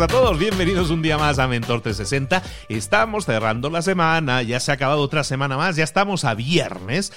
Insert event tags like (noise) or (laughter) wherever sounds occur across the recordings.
A todos, bienvenidos un día más a Mentor 360. Estamos cerrando la semana, ya se ha acabado otra semana más, ya estamos a viernes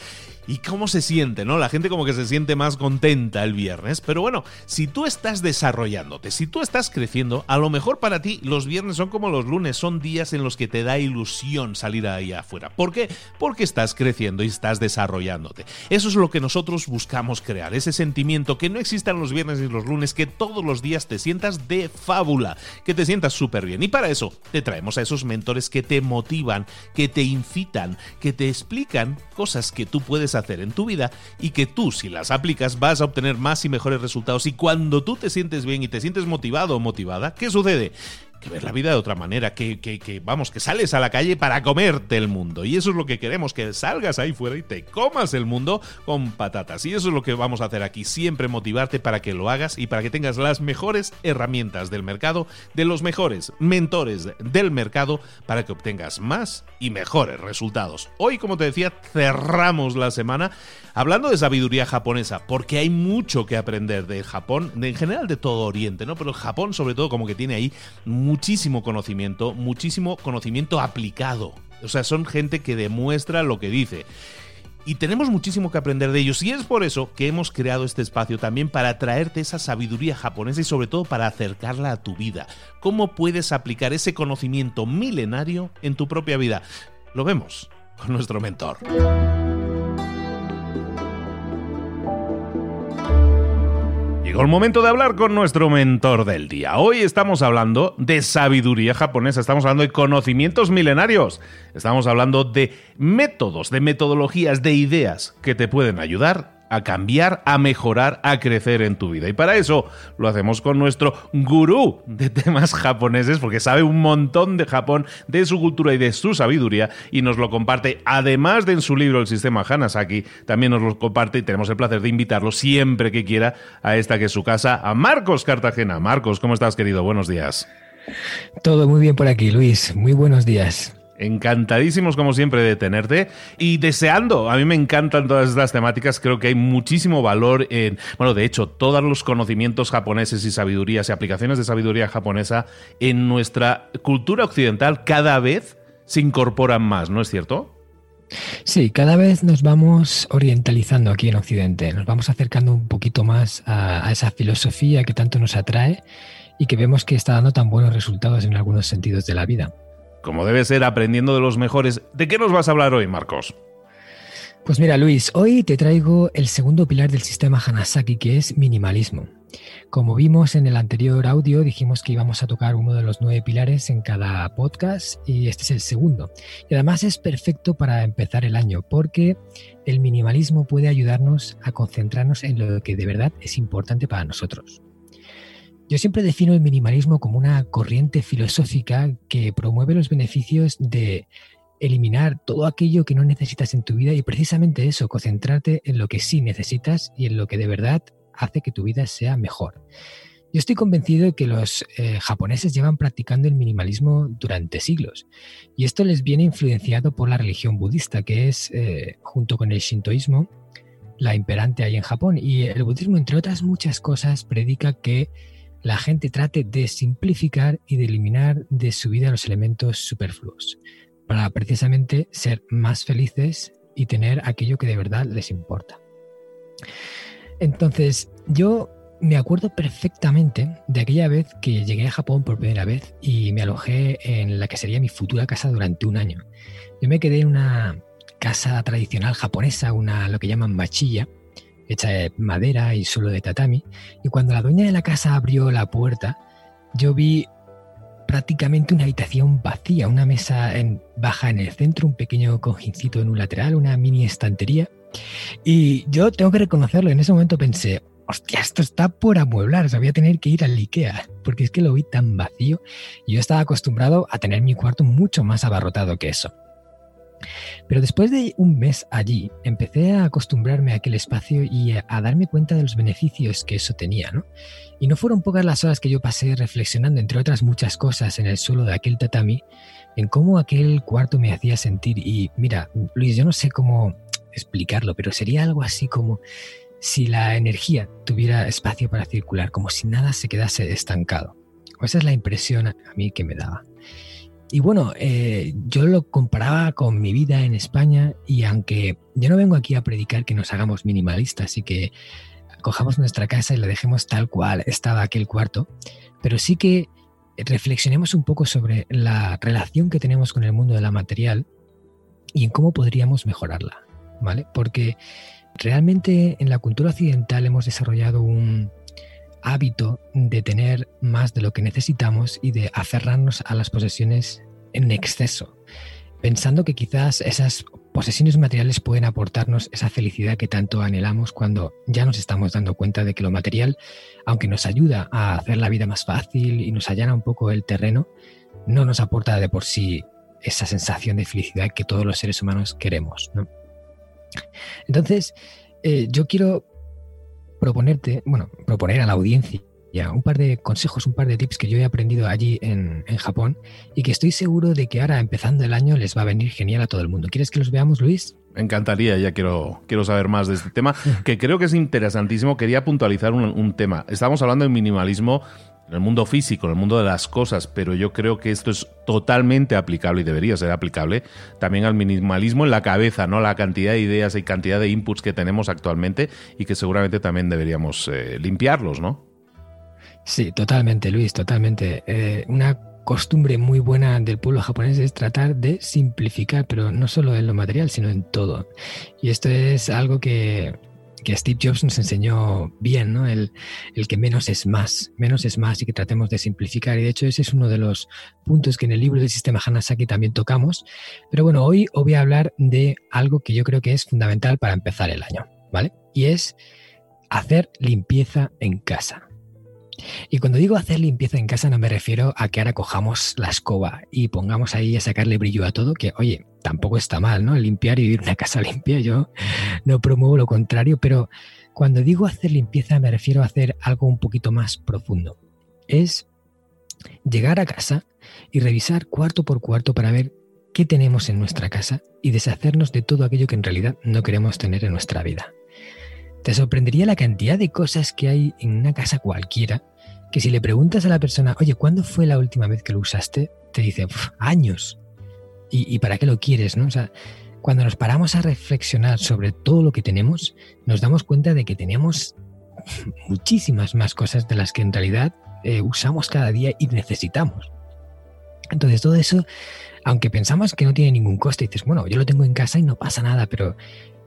y cómo se siente, ¿no? La gente como que se siente más contenta el viernes. Pero bueno, si tú estás desarrollándote, si tú estás creciendo, a lo mejor para ti los viernes son como los lunes, son días en los que te da ilusión salir ahí afuera. ¿Por qué? Porque estás creciendo y estás desarrollándote. Eso es lo que nosotros buscamos crear, ese sentimiento que no existan los viernes y los lunes, que todos los días te sientas de fábula, que te sientas súper bien. Y para eso te traemos a esos mentores que te motivan, que te incitan, que te explican cosas que tú puedes hacer hacer en tu vida y que tú si las aplicas vas a obtener más y mejores resultados y cuando tú te sientes bien y te sientes motivado o motivada, ¿qué sucede? Que ver la vida de otra manera, que, que, vamos, que sales a la calle para comerte el mundo. Y eso es lo que queremos, que salgas ahí fuera y te comas el mundo con patatas. Y eso es lo que vamos a hacer aquí, siempre motivarte para que lo hagas y para que tengas las mejores herramientas del mercado, de los mejores mentores del mercado, para que obtengas más y mejores resultados. Hoy, como te decía, cerramos la semana hablando de sabiduría japonesa, porque hay mucho que aprender de Japón, en general de todo Oriente, ¿no? Pero Japón sobre todo como que tiene ahí muchísimo conocimiento, muchísimo conocimiento aplicado. O sea, son gente que demuestra lo que dice. Y tenemos muchísimo que aprender de ellos y es por eso que hemos creado este espacio también para traerte esa sabiduría japonesa y sobre todo para acercarla a tu vida. ¿Cómo puedes aplicar ese conocimiento milenario en tu propia vida? Lo vemos con nuestro mentor. Llegó el momento de hablar con nuestro mentor del día. Hoy estamos hablando de sabiduría japonesa, estamos hablando de conocimientos milenarios, estamos hablando de métodos, de metodologías, de ideas que te pueden ayudar a cambiar, a mejorar, a crecer en tu vida. Y para eso lo hacemos con nuestro gurú de temas japoneses, porque sabe un montón de Japón, de su cultura y de su sabiduría, y nos lo comparte, además de en su libro El sistema Hanasaki, también nos lo comparte y tenemos el placer de invitarlo siempre que quiera a esta que es su casa, a Marcos Cartagena. Marcos, ¿cómo estás, querido? Buenos días. Todo muy bien por aquí, Luis. Muy buenos días. Encantadísimos como siempre de tenerte y deseando, a mí me encantan todas estas temáticas, creo que hay muchísimo valor en, bueno, de hecho, todos los conocimientos japoneses y sabidurías y aplicaciones de sabiduría japonesa en nuestra cultura occidental cada vez se incorporan más, ¿no es cierto? Sí, cada vez nos vamos orientalizando aquí en Occidente, nos vamos acercando un poquito más a, a, esa filosofía que tanto nos atrae y que vemos que está dando tan buenos resultados en algunos sentidos de la vida. Como debe ser, aprendiendo de los mejores. ¿De qué nos vas a hablar hoy, Marcos? Pues mira, Luis, hoy te traigo el segundo pilar del sistema Hanasaki, que es minimalismo. Como vimos en el anterior audio, dijimos que íbamos a tocar uno de los nueve pilares en cada podcast y este es el segundo. Y además es perfecto para empezar el año porque el minimalismo puede ayudarnos a concentrarnos en lo que de verdad es importante para nosotros. Yo siempre defino el minimalismo como una corriente filosófica que promueve los beneficios de eliminar todo aquello que no necesitas en tu vida y precisamente eso, concentrarte en lo que sí necesitas y en lo que de verdad hace que tu vida sea mejor. Yo estoy convencido de que los eh, japoneses llevan practicando el minimalismo durante siglos y esto les viene influenciado por la religión budista, que es, eh, junto con el shintoísmo, la imperante ahí en Japón. Y el budismo, entre otras muchas cosas, predica que la gente trate de simplificar y de eliminar de su vida los elementos superfluos para precisamente ser más felices y tener aquello que de verdad les importa. Entonces, yo me acuerdo perfectamente de aquella vez que llegué a Japón por primera vez y me alojé en la que sería mi futura casa durante un año. Yo me quedé en una casa tradicional japonesa, una lo que llaman machilla, hecha de madera y solo de tatami, y cuando la dueña de la casa abrió la puerta, yo vi prácticamente una habitación vacía, una mesa en, baja en el centro, un pequeño cojincito en un lateral, una mini estantería. Y yo tengo que reconocerlo, en ese momento pensé, hostia, esto está por amueblar, o sea, voy a tener que ir al IKEA, porque es que lo vi tan vacío y yo estaba acostumbrado a tener mi cuarto mucho más abarrotado que eso. Pero después de un mes allí, empecé a acostumbrarme a aquel espacio y a, darme cuenta de los beneficios que eso tenía, ¿no? Y no fueron pocas las horas que yo pasé reflexionando, entre otras muchas cosas, en el suelo de aquel tatami, en cómo aquel cuarto me hacía sentir. Y mira, Luis, yo no sé cómo explicarlo, pero sería algo así como si la energía tuviera espacio para circular, como si nada se quedase estancado. esa es la impresión a mí que me daba. Y bueno, eh, yo lo comparaba con mi vida en España y aunque yo no vengo aquí a predicar que nos hagamos minimalistas y que cojamos nuestra casa y la dejemos tal cual estaba aquel cuarto, pero sí que reflexionemos un poco sobre la relación que tenemos con el mundo de la material y en cómo podríamos mejorarla, ¿vale? Porque realmente en la cultura occidental hemos desarrollado un, hábito de tener más de lo que necesitamos y de aferrarnos a las posesiones en exceso, pensando que quizás esas posesiones materiales pueden aportarnos esa felicidad que tanto anhelamos cuando ya nos estamos dando cuenta de que lo material, aunque nos ayuda a hacer la vida más fácil y nos allana un poco el terreno, no nos aporta de por sí esa sensación de felicidad que todos los seres humanos queremos. Entonces, eh, yo quiero proponerte, bueno, proponer a la audiencia ya un par de consejos, un par de tips que yo he aprendido allí en, en, Japón y que estoy seguro de que ahora, empezando el año, les va a venir genial a todo el mundo. ¿Quieres que los veamos, Luis? Me encantaría, ya quiero, quiero saber más de este tema, que creo que es interesantísimo. Quería puntualizar un, un tema. Estamos hablando de minimalismo en el mundo físico, en el mundo de las cosas, pero yo creo que esto es totalmente aplicable y debería ser aplicable también al minimalismo en la cabeza, ¿no? La cantidad de ideas y cantidad de inputs que tenemos actualmente y que seguramente también deberíamos eh, limpiarlos, ¿no? Sí, totalmente, Luis, totalmente. Eh, una costumbre muy buena del pueblo japonés es tratar de simplificar, pero no solo en lo material, sino en todo. Y esto es algo que que Steve Jobs nos enseñó bien, ¿no? El, el, que menos es más, menos es más y que tratemos de simplificar. Y de hecho ese es uno de los puntos que en el libro del sistema Hanasaki también tocamos. Pero bueno, hoy os voy a hablar de algo que yo creo que es fundamental para empezar el año, ¿vale? Y es hacer limpieza en casa. Y cuando digo hacer limpieza en casa no me refiero a que ahora cojamos la escoba y pongamos ahí a sacarle brillo a todo, que oye, tampoco está mal, ¿no? Limpiar y vivir una (laughs) casa limpia, yo no promuevo lo contrario, pero cuando digo hacer limpieza me refiero a hacer algo un poquito más profundo. Es llegar a casa y revisar cuarto por cuarto para ver qué tenemos en nuestra casa y deshacernos de todo aquello que en realidad no queremos tener en nuestra vida. Te sorprendería la cantidad de cosas que hay en una casa cualquiera que si le preguntas a la persona, oye, ¿cuándo fue la última vez que lo usaste? Te dice, años. ¿Y, para qué lo quieres? ¿no? O sea, cuando nos paramos a reflexionar sobre todo lo que tenemos, nos damos cuenta de que tenemos (laughs) muchísimas más cosas de las que en realidad eh, usamos cada día y necesitamos. Entonces todo eso, aunque pensamos que no tiene ningún coste, dices, bueno, yo lo tengo en casa y no pasa nada, pero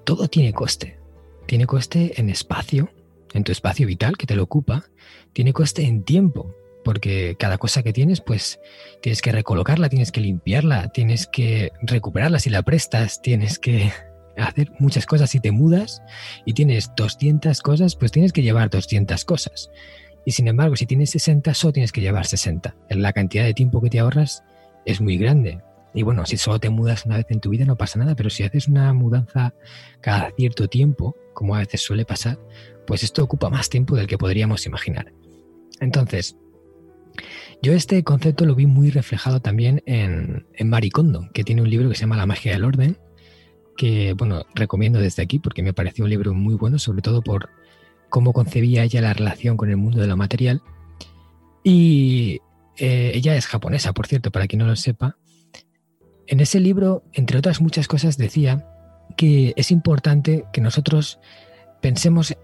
todo tiene coste. Tiene coste en espacio, en tu espacio vital que te lo ocupa, tiene coste en tiempo, porque cada cosa que tienes, pues tienes que recolocarla, tienes que limpiarla, tienes que recuperarla si la prestas, tienes que (laughs) hacer muchas cosas si te mudas y tienes 200 cosas, pues tienes que llevar 200 cosas. Y sin embargo, si tienes 60, solo tienes que llevar 60. La cantidad de tiempo que te ahorras es muy grande. Y bueno, si solo te mudas una vez en tu vida no pasa nada, pero si haces una mudanza cada cierto tiempo, como a veces suele pasar, pues esto ocupa más tiempo del que podríamos imaginar. Entonces, yo este concepto lo vi muy reflejado también en, en Maricondo, que tiene un libro que se llama La magia del orden, que, bueno, recomiendo desde aquí porque me pareció un libro muy bueno, sobre todo por cómo concebía ella la relación con el mundo de lo material. Y eh, ella es japonesa, por cierto, para quien no lo sepa. En ese libro, entre otras muchas cosas, decía que es importante que nosotros pensemos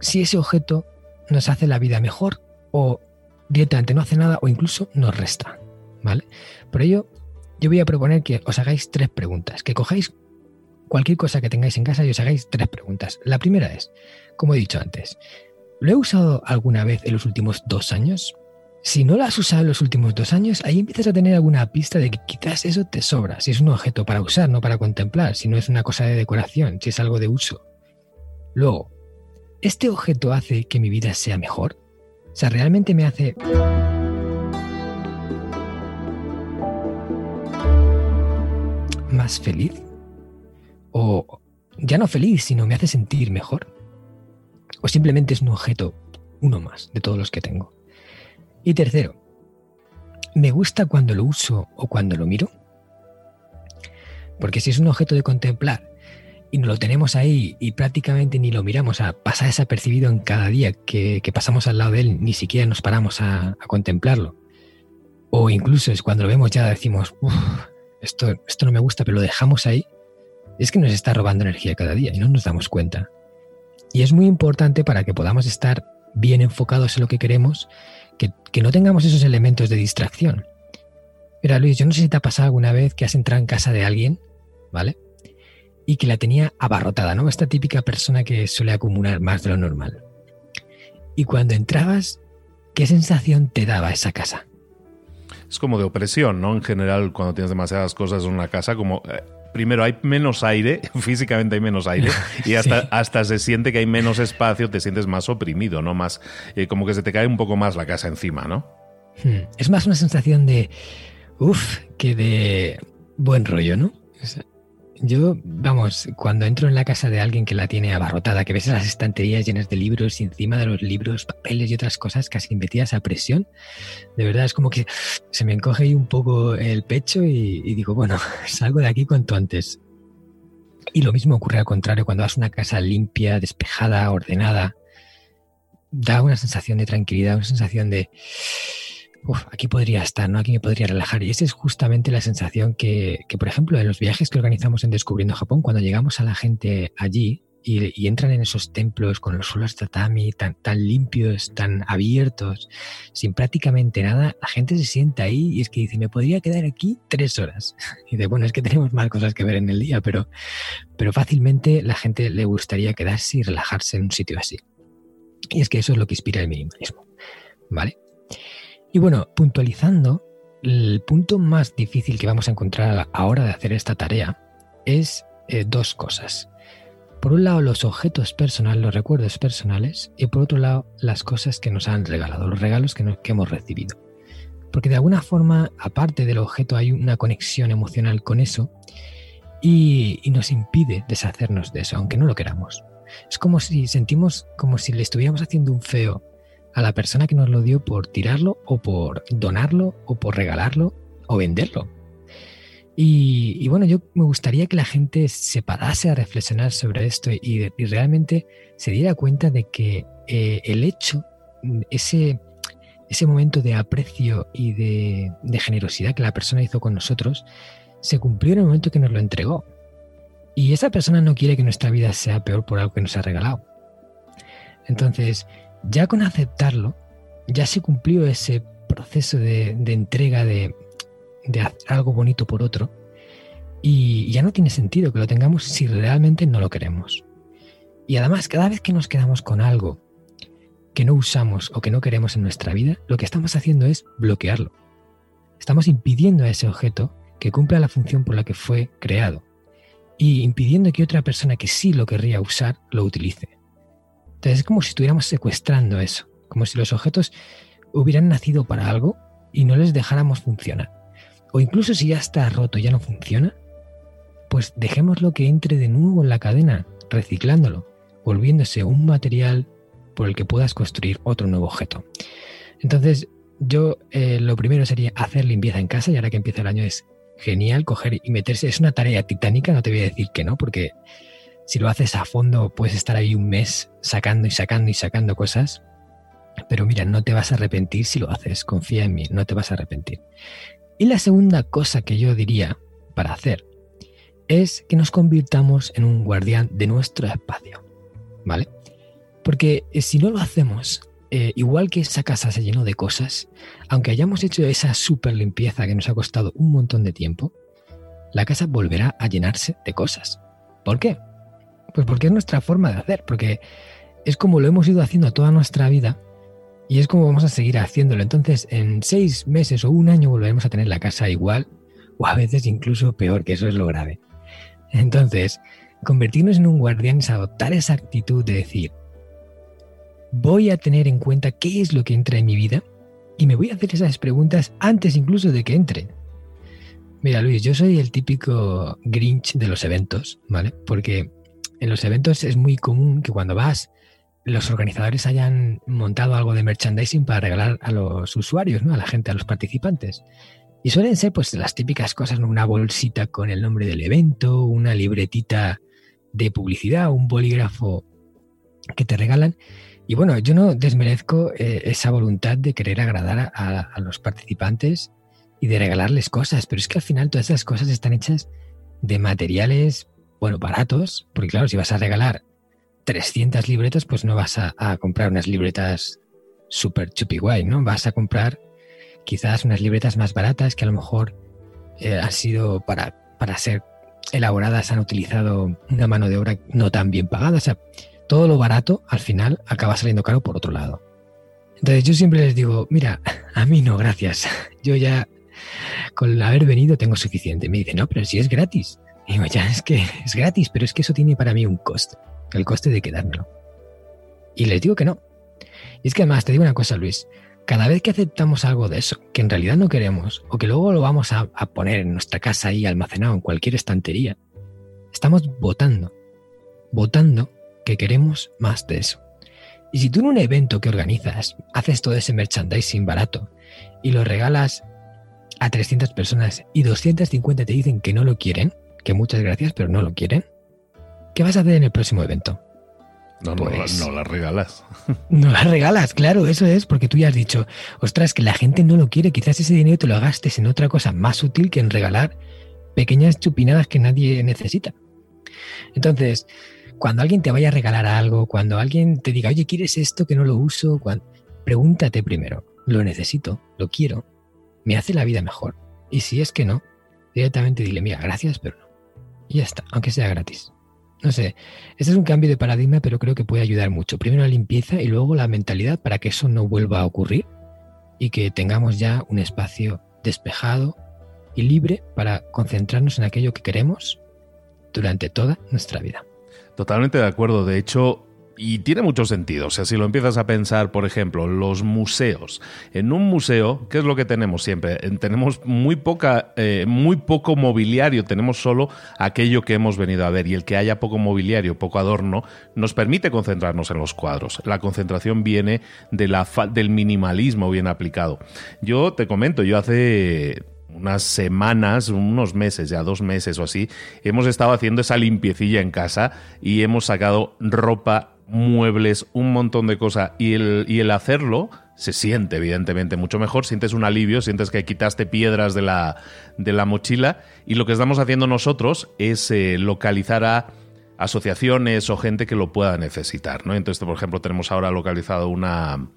si ese objeto nos hace la vida mejor o directamente no hace nada o incluso nos resta. ¿Vale? Por ello, yo voy a proponer que os hagáis tres preguntas, que cojáis cualquier cosa que tengáis en casa y os hagáis tres preguntas. La primera es, como he dicho antes, ¿lo he usado alguna vez en los últimos dos años? Si no lo has usado en los últimos dos años, ahí empiezas a tener alguna pista de que quizás eso te sobra, si es un objeto para usar, no para contemplar, si no es una cosa de decoración, si es algo de uso. Luego, ¿este objeto hace que mi vida sea mejor? O sea, ¿realmente me hace... más feliz? ¿O ya no feliz, sino me hace sentir mejor? ¿O simplemente es un objeto, uno más, de todos los que tengo? Y tercero, ¿me gusta cuando lo uso o cuando lo miro? Porque si es un objeto de contemplar y no lo tenemos ahí y prácticamente ni lo miramos, pasa desapercibido en cada día que, pasamos al lado de él, ni siquiera nos paramos a, contemplarlo. O incluso es cuando lo vemos ya decimos, esto, esto no me gusta, pero lo dejamos ahí, es que nos está robando energía cada día y no nos damos cuenta. Y es muy importante para que podamos estar bien enfocados en lo que queremos, que, no tengamos esos elementos de distracción. Mira, Luis, yo no sé si te ha pasado alguna vez que has entrado en casa de alguien, ¿vale? y que la tenía abarrotada, ¿no? Esta típica persona que suele acumular más de lo normal. Y cuando entrabas, ¿qué sensación te daba esa casa? Es como de opresión, ¿no? En general, cuando tienes demasiadas cosas en una casa, como eh, primero hay menos aire, (laughs) físicamente hay menos aire, (laughs) y hasta, hasta se siente que hay menos espacio, te sientes más oprimido, ¿no? Más, eh, como que se te cae un poco más la casa encima, ¿no? Hmm. Es más una sensación de, uff, que de buen rollo, ¿no? Yo, vamos, cuando entro en la casa de alguien que la tiene abarrotada, que ves las estanterías llenas de libros y encima de los libros, papeles y otras cosas casi metidas a presión, de verdad es como que se me encoge ahí un poco el pecho y, digo, bueno, (laughs) salgo de aquí cuanto antes. Y lo mismo ocurre al contrario, cuando vas a una casa limpia, despejada, ordenada, da una sensación de tranquilidad, una sensación de aquí podría estar, ¿no? Aquí me podría relajar. Y esa es justamente la sensación que, que, por ejemplo, en los viajes que organizamos en Descubriendo Japón, cuando llegamos a la gente allí y, entran en esos templos con los suelos tatami tan, tan limpios, tan abiertos, sin prácticamente nada, la gente se sienta ahí y es que dice, me podría quedar aquí tres horas. (laughs) Y dice, bueno, es que tenemos más cosas que ver en el día, pero, pero fácilmente la gente le gustaría quedarse y relajarse en un sitio así. Y es que eso es lo que inspira el minimalismo. ¿Vale? Y bueno, puntualizando, el punto más difícil que vamos a encontrar a la hora de hacer esta tarea es eh, dos cosas. Por un lado, los objetos personales, los recuerdos personales, y por otro lado, las cosas que nos han regalado, los regalos que, hemos recibido. Porque de alguna forma, aparte del objeto, hay una conexión emocional con eso y, y nos impide deshacernos de eso, aunque no lo queramos. Es como si sentimos como si le estuviéramos haciendo un feo a la persona que nos lo dio por tirarlo o por donarlo o por regalarlo o venderlo. Y, bueno, yo me gustaría que la gente se parase a reflexionar sobre esto y, realmente se diera cuenta de que eh, el hecho, ese, ese momento de aprecio y de, de generosidad que la persona hizo con nosotros, se cumplió en el momento que nos lo entregó. Y esa persona no quiere que nuestra vida sea peor por algo que nos ha regalado. Entonces, ya con aceptarlo, ya se cumplió ese proceso de, entrega de, de hacer algo bonito por otro. Y ya no tiene sentido que lo tengamos si realmente no lo queremos. Y además, cada vez que nos quedamos con algo que no usamos o que no queremos en nuestra vida, lo que estamos haciendo es bloquearlo. Estamos impidiendo a ese objeto que cumpla la función por la que fue creado y impidiendo que otra persona que sí lo querría usar lo utilice. Entonces es como si estuviéramos secuestrando eso, como si los objetos hubieran nacido para algo y no les dejáramos funcionar. O incluso si ya está roto ya no funciona, pues dejémoslo que entre de nuevo en la cadena, reciclándolo, volviéndose un material por el que puedas construir otro nuevo objeto. Entonces, yo eh, lo primero sería hacer limpieza en casa y ahora que empieza el año es genial coger y meterse. Es una tarea titánica, no te voy a decir que no, porque si lo haces a fondo, puedes estar ahí un mes sacando y sacando y sacando cosas. Pero mira, no te vas a arrepentir si lo haces. Confía en mí, no te vas a arrepentir. Y la segunda cosa que yo diría para hacer es que nos convirtamos en un guardián de nuestro espacio. ¿Vale? Porque eh, si no lo hacemos, eh, igual que esa casa se llenó de cosas, aunque hayamos hecho esa super limpieza que nos ha costado un montón de tiempo, la casa volverá a llenarse de cosas. ¿Por qué? Pues porque es nuestra forma de hacer, porque es como lo hemos ido haciendo toda nuestra vida y es como vamos a seguir haciéndolo. Entonces, en seis meses o un año volveremos a tener la casa igual o a veces incluso peor, que eso es lo grave. Entonces, convertirnos en un guardián es adoptar esa actitud de decir, voy a tener en cuenta qué es lo que entra en mi vida y me voy a hacer esas preguntas antes incluso de que entre. Mira, Luis, yo soy el típico Grinch de los eventos, ¿vale? Porque en los eventos es muy común que cuando vas, los organizadores hayan montado algo de merchandising para regalar a los usuarios, ¿no? A la gente, a los participantes. Y suelen ser pues las típicas cosas, una bolsita con el nombre del evento, una libretita de publicidad, un bolígrafo que te regalan. Y bueno, yo no desmerezco eh, esa voluntad de querer agradar a, a, los participantes y de regalarles cosas, pero es que al final todas esas cosas están hechas de materiales bueno, baratos, porque claro, si vas a regalar 300 libretas, pues no vas a, comprar unas libretas super chupi guay, ¿no? Vas a comprar quizás unas libretas más baratas que a lo mejor eh, han sido para, para ser elaboradas, han utilizado una mano de obra no tan bien pagada. O sea, todo lo barato al final acaba saliendo caro por otro lado. Entonces yo siempre les digo, mira, (laughs) a mí no, gracias. (laughs) Yo ya con haber venido tengo suficiente. Me dicen, no, pero si es gratis. Y digo, ya es que es gratis, pero es que eso tiene para mí un coste, el coste de quedármelo. Y les digo que no. Y es que además te digo una cosa, Luis, cada vez que aceptamos algo de eso, que en realidad no queremos, o que luego lo vamos a, a poner en nuestra casa ahí almacenado en cualquier estantería, estamos votando, votando que queremos más de eso. Y si tú en un evento que organizas haces todo ese merchandising barato y lo regalas a 300 personas y 250 te dicen que no lo quieren, que muchas gracias, pero no lo quieren, ¿qué vas a hacer en el próximo evento? No, no, pues no las regalas. (laughs) No las regalas, claro, eso es, porque tú ya has dicho, ostras, que la gente no lo quiere, quizás ese dinero te lo gastes en otra cosa más útil que en regalar pequeñas chupinadas que nadie necesita. Entonces, cuando alguien te vaya a regalar algo, cuando alguien te diga, oye, ¿quieres esto que no lo uso? Pregúntate primero, ¿lo necesito? ¿Lo quiero? ¿Me hace la vida mejor? Y si es que no, directamente dile, mira, gracias, pero no. Y ya está, aunque sea gratis. No sé, este es un cambio de paradigma, pero creo que puede ayudar mucho. Primero la limpieza y luego la mentalidad para que eso no vuelva a ocurrir y que tengamos ya un espacio despejado y libre para concentrarnos en aquello que queremos durante toda nuestra vida. Totalmente de acuerdo. De hecho, y tiene mucho sentido. O sea, si lo empiezas a pensar, por ejemplo, los museos. En un museo, ¿qué es lo que tenemos siempre? Tenemos muy poca, eh, muy poco mobiliario, tenemos solo aquello que hemos venido a ver. Y el que haya poco mobiliario, poco adorno, nos permite concentrarnos en los cuadros. La concentración viene de la del minimalismo bien aplicado. Yo te comento, yo hace unas semanas, unos meses, ya dos meses o así, hemos estado haciendo esa limpiecilla en casa y hemos sacado ropa muebles, un montón de cosas y el, y el hacerlo se siente evidentemente mucho mejor, sientes un alivio, sientes que quitaste piedras de la, de la mochila y lo que estamos haciendo nosotros es eh, localizar a asociaciones o gente que lo pueda necesitar. ¿no? Entonces, por ejemplo, tenemos ahora localizado una,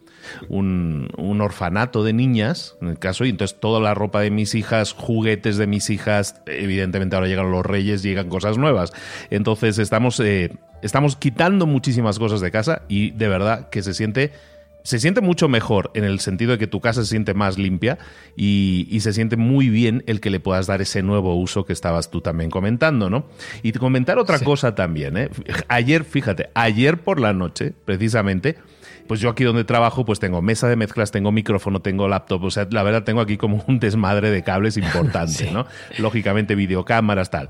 un, un, orfanato de niñas, en el caso, y entonces toda la ropa de mis hijas, juguetes de mis hijas, evidentemente ahora llegan los reyes, llegan cosas nuevas. Entonces estamos, eh, estamos quitando muchísimas cosas de casa y de verdad que se siente se siente mucho mejor en el sentido de que tu casa se siente más limpia y, se siente muy bien el que le puedas dar ese nuevo uso que estabas tú también comentando, ¿no? Y comentar otra cosa también, ¿eh? Ayer, fíjate, ayer por la noche, precisamente, pues yo aquí donde trabajo, pues tengo mesa de mezclas, tengo micrófono, tengo laptop, o sea, la verdad tengo aquí como un desmadre de cables importante, (laughs) ¿no? Lógicamente videocámaras, tal.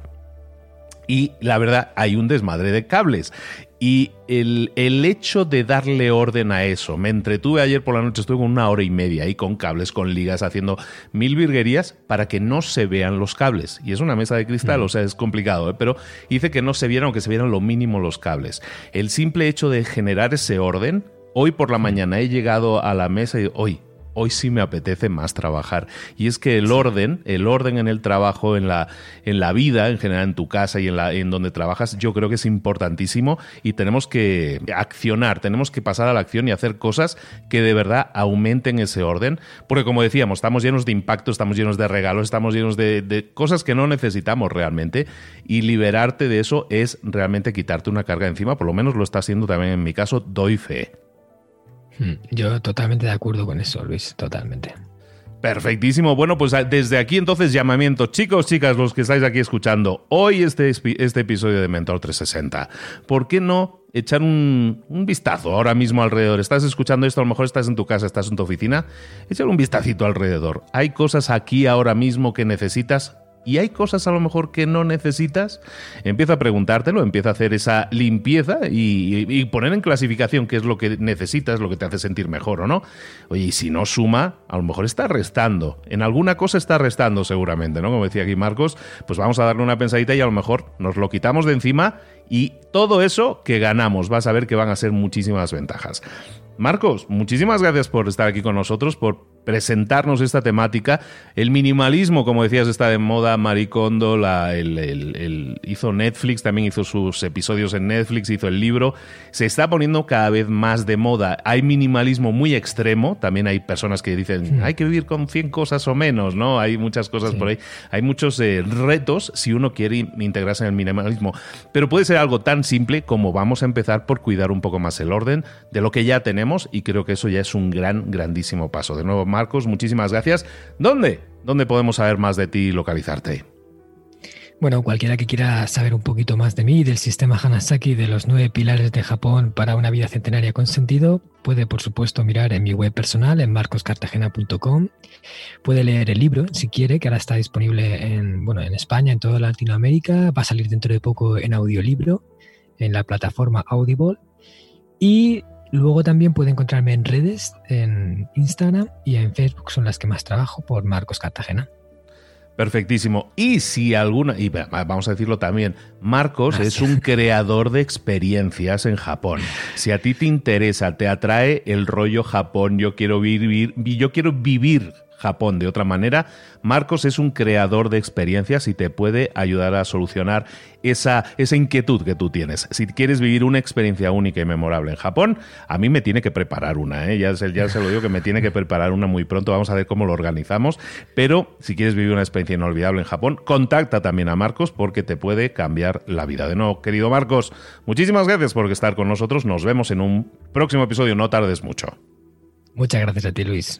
Y la verdad, hay un desmadre de cables. Y el, el, hecho de darle orden a eso, me entretuve ayer por la noche, estuve con una hora y media ahí con cables, con ligas, haciendo mil virguerías para que no se vean los cables. Y es una mesa de cristal, mm. o sea, es complicado, ¿eh? pero hice que no se vieran, aunque se vieran lo mínimo los cables. El simple hecho de generar ese orden, hoy por la mm. mañana he llegado a la mesa y hoy hoy sí me apetece más trabajar. Y es que el orden, el orden en el trabajo, en la, en la vida, en general en tu casa y en, la, en donde trabajas, yo creo que es importantísimo y tenemos que accionar, tenemos que pasar a la acción y hacer cosas que de verdad aumenten ese orden. Porque como decíamos, estamos llenos de impacto, estamos llenos de regalos, estamos llenos de, de cosas que no necesitamos realmente y liberarte de eso es realmente quitarte una carga encima, por lo menos lo está haciendo también en mi caso, doy fe. Hmm, yo totalmente de acuerdo con eso, Luis, totalmente. Perfectísimo. Bueno, pues ah, desde aquí entonces llamamiento. Chicos, chicas, los que estáis aquí escuchando hoy este, este episodio de Mentor 360, ¿por qué no echar un, un, vistazo ahora mismo alrededor? Estás escuchando esto, a lo mejor estás en tu casa, estás en tu oficina, echar un vistacito alrededor. ¿Hay cosas aquí ahora mismo que necesitas? Y hay cosas a lo mejor que no necesitas, empieza a preguntártelo, empieza a hacer esa limpieza y, poner en clasificación qué es lo que necesitas, lo que te hace sentir mejor o no. Oye, y si no suma, a lo mejor está restando. En alguna cosa está restando seguramente, ¿no? Como decía aquí Marcos, pues vamos a darle una pensadita y a lo mejor nos lo quitamos de encima y todo eso que ganamos, vas a ver que van a ser muchísimas ventajas. Marcos, muchísimas gracias por estar aquí con nosotros, por presentarnos esta temática. El minimalismo, como decías, está de moda. Maricondo la, el, hizo Netflix, también hizo sus episodios en Netflix, hizo el libro. Se está poniendo cada vez más de moda. Hay minimalismo muy extremo. También hay personas que dicen, hay que vivir con 100 cosas o menos, ¿no? Hay muchas cosas por ahí. Hay muchos eh, retos si uno quiere integrarse en el minimalismo. Pero puede ser algo tan simple como vamos a empezar por cuidar un poco más el orden de lo que ya tenemos y creo que eso ya es un gran, grandísimo paso. De nuevo, Marcos, muchísimas gracias. ¿Dónde? ¿Dónde podemos saber más de ti y localizarte? Bueno, cualquiera que quiera saber un poquito más de mí, del sistema Hanasaki, de los nueve pilares de Japón para una vida centenaria con sentido, puede por supuesto mirar en mi web personal, en marcoscartagena.com. Puede leer el libro si quiere, que ahora está disponible en, bueno, en España, en toda Latinoamérica. Va a salir dentro de poco en audiolibro, en la plataforma Audible. Y Luego también puede encontrarme en redes, en Instagram y en Facebook, son las que más trabajo por Marcos Cartagena. Perfectísimo. Y si alguna, y vamos a decirlo también, Marcos es un creador de experiencias en Japón. Si a ti te interesa, te atrae el rollo Japón, yo quiero vivir, yo quiero vivir Japón de otra manera, Marcos es un creador de experiencias y te puede ayudar a solucionar esa, esa inquietud que tú tienes. Si quieres vivir una experiencia única y memorable en Japón, a mí me tiene que preparar una, ¿eh? ya, se, ya se lo digo que me tiene que preparar una muy pronto, vamos a ver cómo lo organizamos, pero si quieres vivir una experiencia inolvidable en Japón, contacta también a Marcos porque te puede cambiar la vida. De nuevo, querido Marcos, muchísimas gracias por estar con nosotros, nos vemos en un próximo episodio, no tardes mucho. Muchas gracias a ti, Luis.